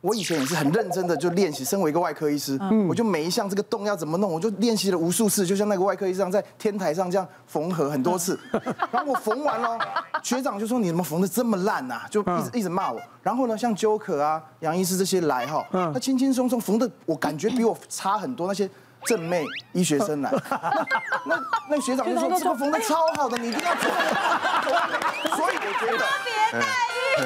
我以前也是很认真的就练习，身为一个外科医师，我就每一项这个洞要怎么弄，我就练习了无数次，就像那个外科医生在天台上这样缝合很多次。然后我缝完了，学长就说：“你怎么缝的这么烂啊？”就一直一直骂我。然后呢，像纠可啊、杨医师这些来哈，他轻轻松松缝的，我感觉比我差很多。那些正妹医学生来，那那学长就说：“这个缝的超好的，你一定要做。”所以我觉得。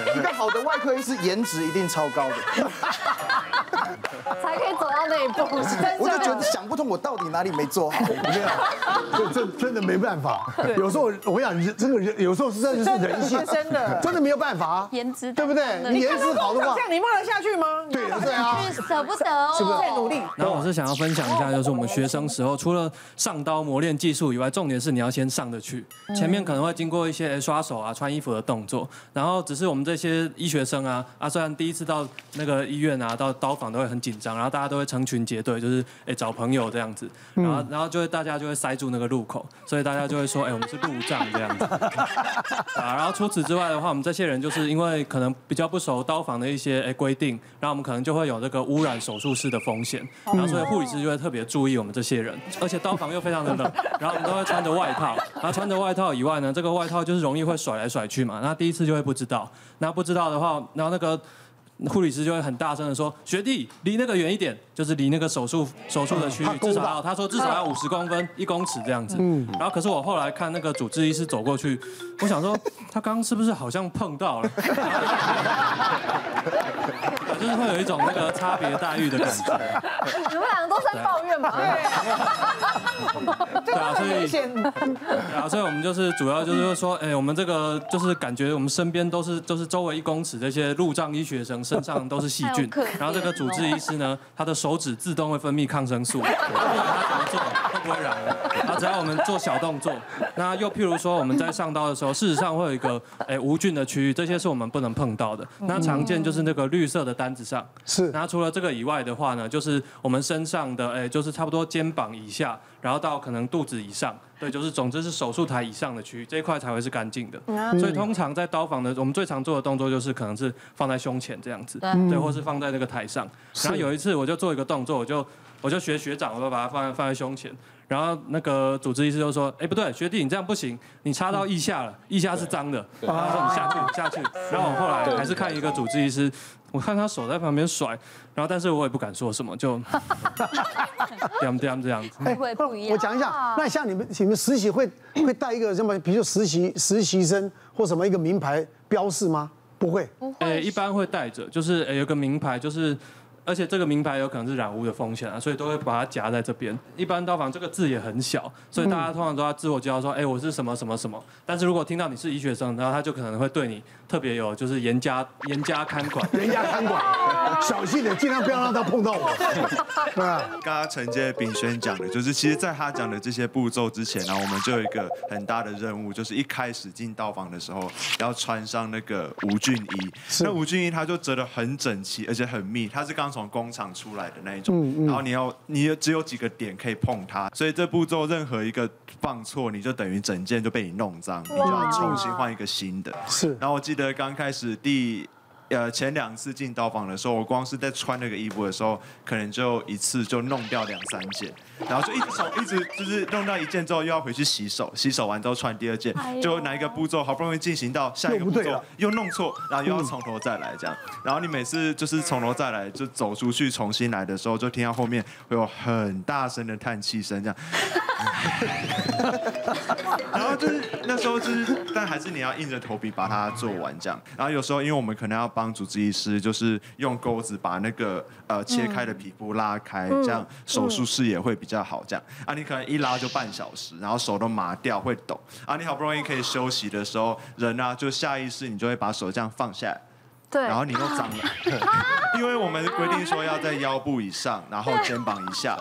一个好的外科医师颜值一定超高的，才可以走到那一步。我就觉得想不通，我到底哪里没做好？没有，这这真的没办法。有时候我跟你讲，这个有时候是真的是人性，真的真的没有办法。颜值对不对？你颜值好的话，这样你骂得下去吗？对对啊，舍不得哦，是不是在努力？然后我是想要分享一下，就是我们学生时候，除了上刀磨练技术以外，重点是你要先上得去。前面可能会经过一些刷手啊、穿衣服的动作，然后只是我们这些医学生啊啊，虽然第一次到那个医院啊，到刀房都会很紧张，然后大家都会成群结队，就是哎找朋友这样子，然后然后就会大家就会塞住那个路口，所以大家就会说哎我们是路障这样子 啊。然后除此之外的话，我们这些人就是因为可能比较不熟刀房的一些哎规定，然后我们可能就会有这个污染手术室的风险，然后所以护理师就会特别注意我们这些人，而且刀房又非常的冷，然后我们都会穿着外套，然后穿着外套以外呢，这个外套就是容易会甩来甩去嘛，那第一次就会不知道，那不知道的话，然后那个护理师就会很大声的说：“学弟，离那个远一点，就是离那个手术手术的区域至少要，他说至少要五十公分，一公尺这样子。”然后可是我后来看那个主治医师走过去，我想说他刚刚是不是好像碰到了？就是会有一种那个差别待遇的感觉。你们两个都在抱怨吧？对啊，所以对啊，所以我们就是主要就是说，哎，我们这个就是感觉我们身边都是就是周围一公尺这些路障医学生身上都是细菌，然后这个主治医师呢，他的手指自动会分泌抗生素，不管他怎么做都不会染了。然后只要我们做小动作，那又譬如说我们在上刀的时候，事实上会有一个哎无菌的区域，这些是我们不能碰到的。那常见就是那个绿色的单子上是。那除了这个以外的话呢，就是我们身上的哎，就是差不多肩膀以下。然后到可能肚子以上，对，就是总之是手术台以上的区域，这一块才会是干净的。所以通常在刀房的，我们最常做的动作就是可能是放在胸前这样子，对，或是放在那个台上。然后有一次我就做一个动作，我就我就学学长，我就把它放在放在胸前。然后那个主治医师就说：“哎，不对，学弟你这样不行，你插到腋下了，腋下是脏的。”然后说：“你下去下去。”然后我后来还是看一个主治医师。我看他手在旁边甩，然后但是我也不敢说什么，就 这样这样这样子。哎，我讲一下，那像你们你们实习会会带一个什么，比如说实习实习生或什么一个名牌标示吗？不会。哎，一般会带着，就是哎有个名牌，就是。而且这个名牌有可能是染污的风险啊，所以都会把它夹在这边。一般刀房这个字也很小，所以大家通常都要自我介绍说，哎，我是什么什么什么。但是如果听到你是医学生，然后他就可能会对你特别有就是严加严加看管，严加看管，小心点，尽量不要让他碰到我。对 啊，刚刚承接炳轩讲的，就是其实在他讲的这些步骤之前呢，我们就有一个很大的任务，就是一开始进刀房的时候要穿上那个无菌衣。那无菌衣它就折得很整齐，而且很密，它是刚从工厂出来的那一种，然后你要你只有几个点可以碰它，所以这步骤任何一个放错，你就等于整件就被你弄脏，你就要重新换一个新的。是，然后我记得刚开始第。呃，前两次进刀房的时候，我光是在穿那个衣服的时候，可能就一次就弄掉两三件，然后就一直手一直就是弄到一件之后，又要回去洗手，洗手完之后穿第二件，就哪一个步骤好不容易进行到下一个步骤，又弄错，然后又要从头再来这样，然后你每次就是从头再来，就走出去重新来的时候，就听到后面会有很大声的叹气声这样，然后就是那时候就是，但还是你要硬着头皮把它做完这样，然后有时候因为我们可能要帮。帮主治医师就是用钩子把那个呃切开的皮肤拉开，这样手术视野会比较好。这样啊，你可能一拉就半小时，然后手都麻掉，会抖啊。你好不容易可以休息的时候，人啊就下意识你就会把手这样放下来，对，然后你又脏了，因为我们规定说要在腰部以上，然后肩膀以下。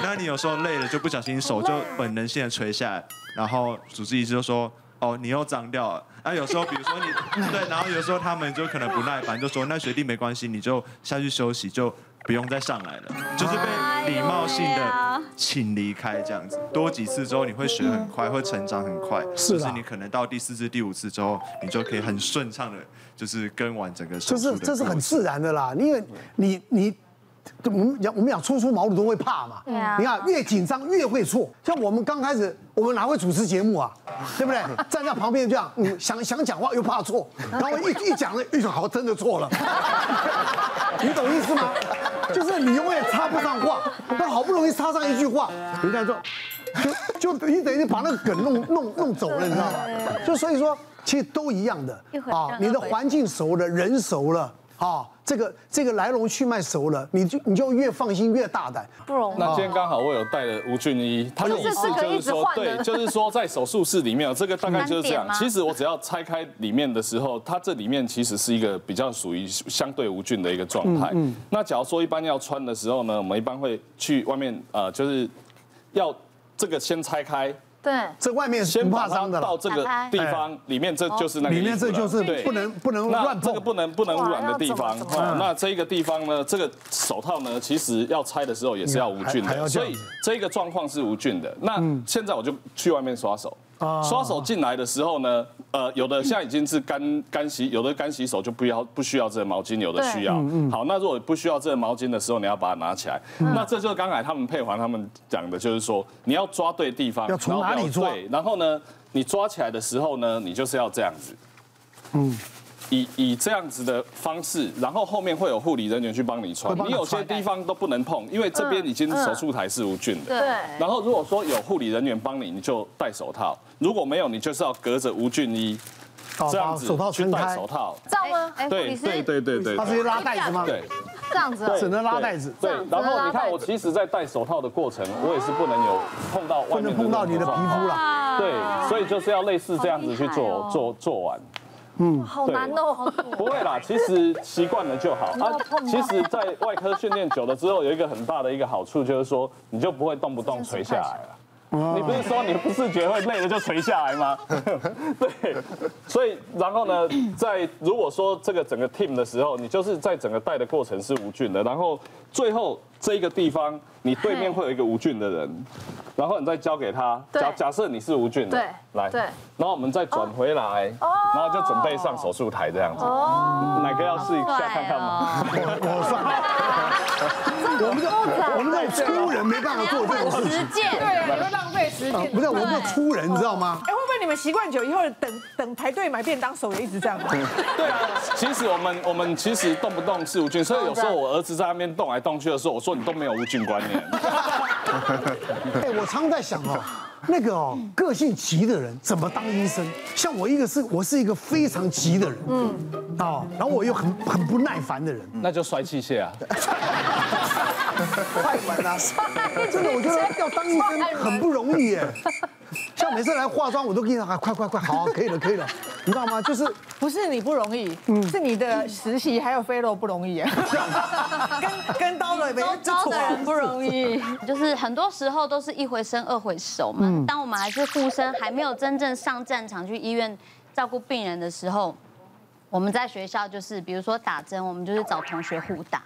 那你有时候累了就不小心手就本能性的垂下来，然后主治医师就说。哦，你又脏掉了。那、啊、有时候，比如说你 对，然后有时候他们就可能不耐烦，就说那学弟没关系，你就下去休息，就不用再上来了，就是被礼貌性的请离开这样子。多几次之后，你会学很快，会成长很快。是就是你可能到第四次、第五次之后，你就可以很顺畅的，就是跟完整个就是这是很自然的啦，因为你你。我们讲我们讲初出茅庐都会怕嘛，对啊你看越紧张越会错。像我们刚开始，我们哪会主持节目啊，对不对？站在旁边这样，嗯，想想讲话又怕错，然后一一讲了，一说好真的错了，你懂意思吗？就是你永远插不上话，但好不容易插上一句话，人家说，就就你等于把那个梗弄弄弄走了，你知道吗？就所以说，其实都一样的啊，你的环境熟了，人熟了啊。这个这个来龙去脉熟了，你就你就越放心越大胆。不容易。那今天刚好我有带了吴俊一，他的意思就是说，对，就是说在手术室里面，这个大概就是这样。其实我只要拆开里面的时候，它这里面其实是一个比较属于相对无菌的一个状态。那假如说一般要穿的时候呢，我们一般会去外面呃，就是要这个先拆开。对，这外面是不怕伤的到这个地方里面，这就是那个里面这就是不能不能乱碰，这个不能不能污染的地方。那这个地方呢，这个手套呢，其实要拆的时候也是要无菌的，所以这个状况是无菌的。那现在我就去外面刷手。刷手进来的时候呢，呃，有的现在已经是干干洗，有的干洗手就不要不需要这个毛巾，有的需要。好，那如果不需要这个毛巾的时候，你要把它拿起来。那这就是刚才他们配环他们讲的，就是说你要抓对地方，要从哪里抓？对然后呢，你抓起来的时候呢，你就是要这样子。嗯。以以这样子的方式，然后后面会有护理人员去帮你穿。你有些地方都不能碰，因为这边已经手术台是无菌的。对。然后如果说有护理人员帮你，你就戴手套；如果没有，你就是要隔着无菌衣这样子手套去戴手套。这样吗？对对对对对。他直接拉带子吗？对。这样子。只能拉带子。对。然后你看，我其实，在戴手套的过程，我也是不能有碰到外面。不能碰到你的皮肤了。对，所以就是要类似这样子去做做做完。嗯，好难哦。不会啦，其实习惯了就好。啊，其实，在外科训练久了之后，有一个很大的一个好处，就是说，你就不会动不动垂下来了。你不是说你不自觉会累了就垂下来吗？对。所以，然后呢，在如果说这个整个 team 的时候，你就是在整个带的过程是无菌的，然后最后这一个地方，你对面会有一个无菌的人。然后你再交给他，假假设你是无菌的，对来，对然后我们再转回来，然后就准备上手术台这样子。哦哪个要试一下看看吗？我上，我们这我们这粗人没办法做这种事情。实践，对，会浪费时间。不是，我们这粗人，你知道吗？你们习惯久以后，等等排队买便当，手也一直这样？对啊，其实我们我们其实动不动是无菌，所以有时候我儿子在那边动来动去的时候，我说你都没有无菌观念。哎，我常在想哦，那个哦，个性急的人怎么当医生？像我一个是，我是一个非常急的人，嗯，哦，然后我又很很不耐烦的人，那就摔器械啊，快门啊，真的，我觉得要当医生很不容易耶。像每次来化妆，我都跟你讲，快快快，好，可以了，可以了，你知道吗？就是 不是你不容易，嗯是你的实习还有 fellow 不容易啊，跟跟刀的没招的人不容易，就是很多时候都是一回生二回熟嘛。当我们还是护生，还没有真正上战场去医院照顾病人的时候，我们在学校就是，比如说打针，我们就是找同学互打。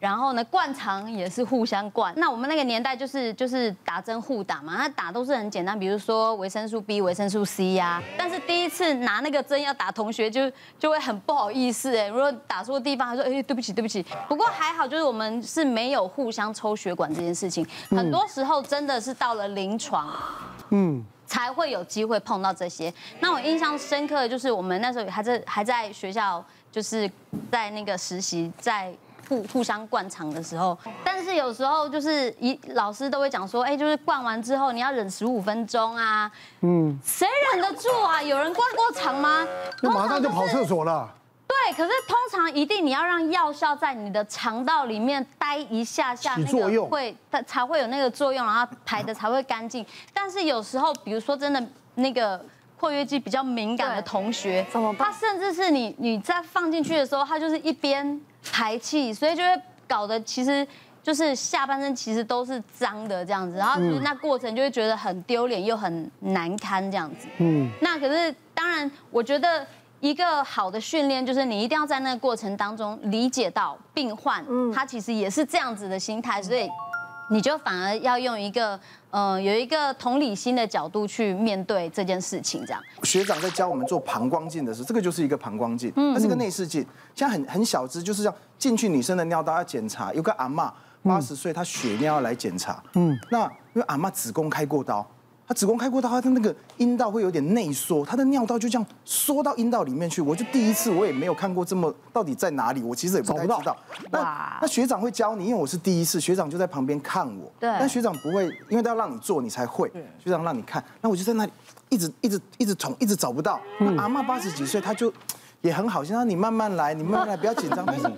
然后呢，灌肠也是互相灌。那我们那个年代就是就是打针互打嘛，那打都是很简单，比如说维生素 B、维生素 C 呀。但是第一次拿那个针要打同学，就就会很不好意思哎，如果打错地方，他说哎对不起对不起。不过还好，就是我们是没有互相抽血管这件事情。很多时候真的是到了临床，嗯，才会有机会碰到这些。那我印象深刻的就是我们那时候还在还在学校，就是在那个实习在。互互相灌肠的时候，但是有时候就是一老师都会讲说，哎，就是灌完之后你要忍十五分钟啊，嗯，谁忍得住啊？有人灌过肠吗？那马上就跑厕所了。对，可是通常一定你要让药效在你的肠道里面待一下下，那个会它才会有那个作用，然后排的才会干净。但是有时候，比如说真的那个括约肌比较敏感的同学，怎么办？他甚至是你你在放进去的时候，他就是一边。排气，所以就会搞得其实就是下半身其实都是脏的这样子，然后其实那过程就会觉得很丢脸又很难堪这样子。嗯，那可是当然，我觉得一个好的训练就是你一定要在那个过程当中理解到病患，他其实也是这样子的心态，所以你就反而要用一个呃有一个同理心的角度去面对这件事情，这样。学长在教我们做膀胱镜的时候，这个就是一个膀胱镜，它是一个内视镜，现在很很小只，就是这样进去女生的尿道要检查，有个阿妈八十岁，她血尿要来检查，嗯，那因为阿妈子宫开过刀。他子宫开过刀，他的那个阴道会有点内缩，他的尿道就这样缩到阴道里面去。我就第一次，我也没有看过这么到底在哪里，我其实也不太知道。那那学长会教你，因为我是第一次，学长就在旁边看我。对。但学长不会，因为他要让你做，你才会。学长让你看，那我就在那里一直一直一直捅，一直找不到。那阿嬷八十几岁，他就也很好，先让你慢慢来，你慢慢来，不要紧张。但是。阿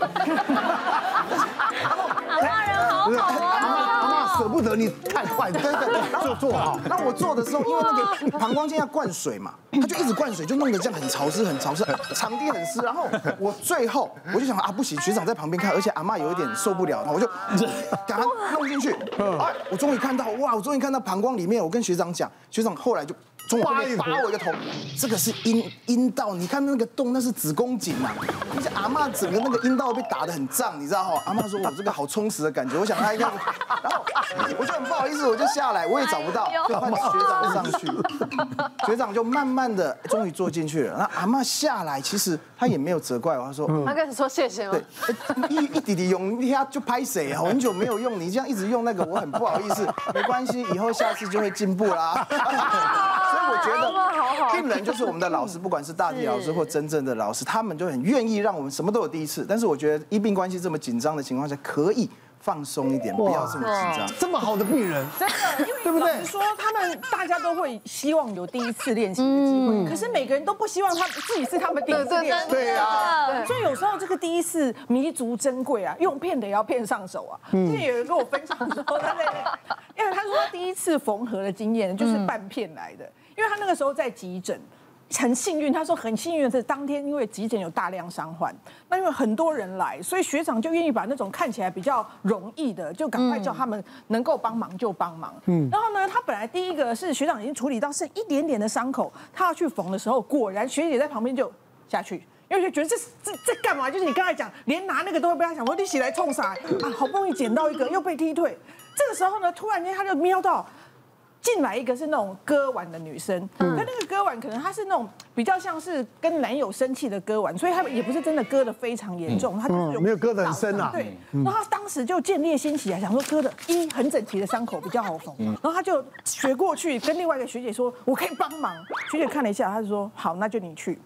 妈人好好啊。舍不得你太快，对对对，做做好。那我做的时候，因为那个膀胱经要灌水嘛，他就一直灌水，就弄得这样很潮湿，很潮湿，场地很湿。然后我最后我就想啊，不行，学长在旁边看，而且阿妈有一点受不了，然后我就 赶快弄进去。哎，我终于看到，哇，我终于看到膀胱里面。我跟学长讲，学长后来就。从我后面拔我一个头，这个是阴阴道，你看那个洞，那是子宫颈嘛。而且阿妈整个那个阴道被打得很胀，你知道哈？阿妈说我这个好充实的感觉，我想她应该，然后我就很不好意思，我就下来，我也找不到，就换学长上去，学长就慢慢的终于坐进去了。那阿妈下来，其实她也没有责怪我，她说，她跟你说谢谢吗？对，一一滴滴用，一下就拍谁啊？很久没有用，你这样一直用那个，我很不好意思。没关系，以后下次就会进步啦。所以我觉得病人就是我们的老师，不管是大体老师或真正的老师，他们就很愿意让我们什么都有第一次。但是我觉得医病关系这么紧张的情况下，可以放松一点，不要这么紧张。这么好的病人，真的，对不对？说他们大家都会希望有第一次练习的机会，可是每个人都不希望他自己是他们第一次练习。对啊，所以有时候这个第一次弥足珍贵啊，用骗的也要骗上手啊。之前有人跟我分享说，他在，因为他说他第一次缝合的经验就是半片来的。因为他那个时候在急诊，很幸运。他说很幸运的是当天因为急诊有大量伤患，那因为很多人来，所以学长就愿意把那种看起来比较容易的，就赶快叫他们能够帮忙就帮忙。嗯，然后呢，他本来第一个是学长已经处理到剩一点点的伤口，他要去缝的时候，果然学姐在旁边就下去，因为就觉得这这这干嘛？就是你刚才讲，连拿那个都会被他想说你起来冲啥啊？好不容易捡到一个又被踢退，这个时候呢，突然间他就瞄到。进来一个是那种割腕的女生，她那个割腕可能她是那种比较像是跟男友生气的割腕，所以她也不是真的割的非常严重，她就是没有割的很深啊。对，然后她当时就见猎心起来，想说割的一很整齐的伤口比较好缝，然后她就学过去跟另外一个学姐说，我可以帮忙。学姐看了一下，她就说好，那就你去。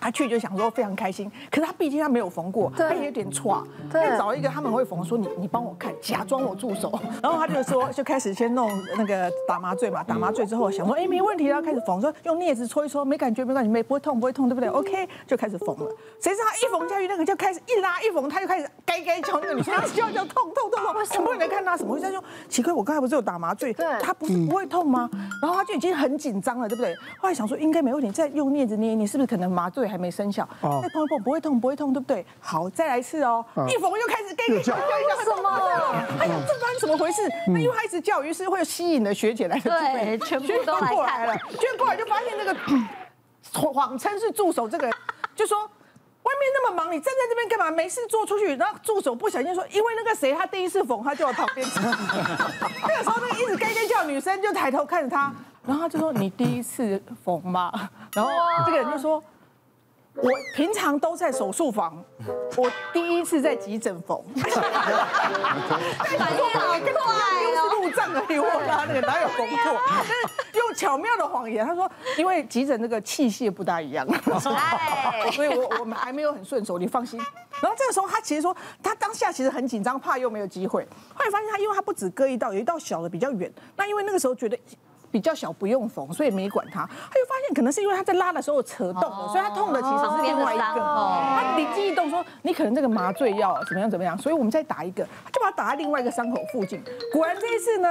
他去就想说非常开心，可是他毕竟他没有缝过，他也有点错，他找一个他们会缝，说你你帮我看，假装我助手，然后他就说 就开始先弄那个打麻醉嘛，打麻醉之后想说哎没问题，然后开始缝，说用镊子戳一戳，没感觉没关系，没不会痛不会痛对不对？OK 就开始缝了，谁知道他一缝下去那个就开始一拉一缝，他就开始该该叫那个女生叫叫痛痛痛痛，什么人看他什么？他说奇怪，我刚才不是有打麻醉，他不是不会痛吗？然后他就已经很紧张了，对不对？后来想说应该没问题，再用镊子捏你是不是可能麻醉还没生效？再碰一碰不会痛，不会痛，对不对？好，再来一次哦。一缝又开始给你叫，叫什么？哎呀，这发生怎么回事？那因为他一直叫，于是会吸引了学姐来。对，全部都过来了。结果过来就发现那个 谎称是助手，这个人就说外面那么忙，你站在这边干嘛？没事做出去。然后助手不小心说，因为那个谁他第一次缝，他就在旁边。那个时候那个一直该该叫女生就抬头看着他，然后他就说：“你第一次缝吗？”然后这个人就说。我平常都在手术房，我第一次在急诊缝。反应好 快哦！又是路障而已，我他那个哪有缝过？但是用巧妙的谎言，他说因为急诊那个器械不大一样，所以我我们还没有很顺手，你放心。然后这个时候他其实说他当下其实很紧张，怕又没有机会。后来发现他因为他不止割一道，有一道小的比较远。那因为那个时候觉得。比较小不用缝，所以没管他。他就发现可能是因为他在拉的时候扯动了，所以他痛的其实是另外一个。他灵机一动说：“你可能这个麻醉药怎么样怎么样？”所以我们再打一个，就把它打在另外一个伤口附近。果然这一次呢，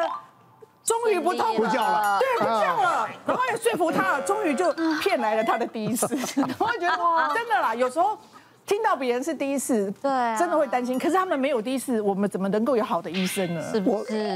终于不痛了，不叫了，对，不叫了。然后也说服他了，终于就骗来了他的第一次。然后觉得真的啦，有时候听到别人是第一次，对，真的会担心。可是他们没有第一次，我们怎么能够有好的医生呢？是不是？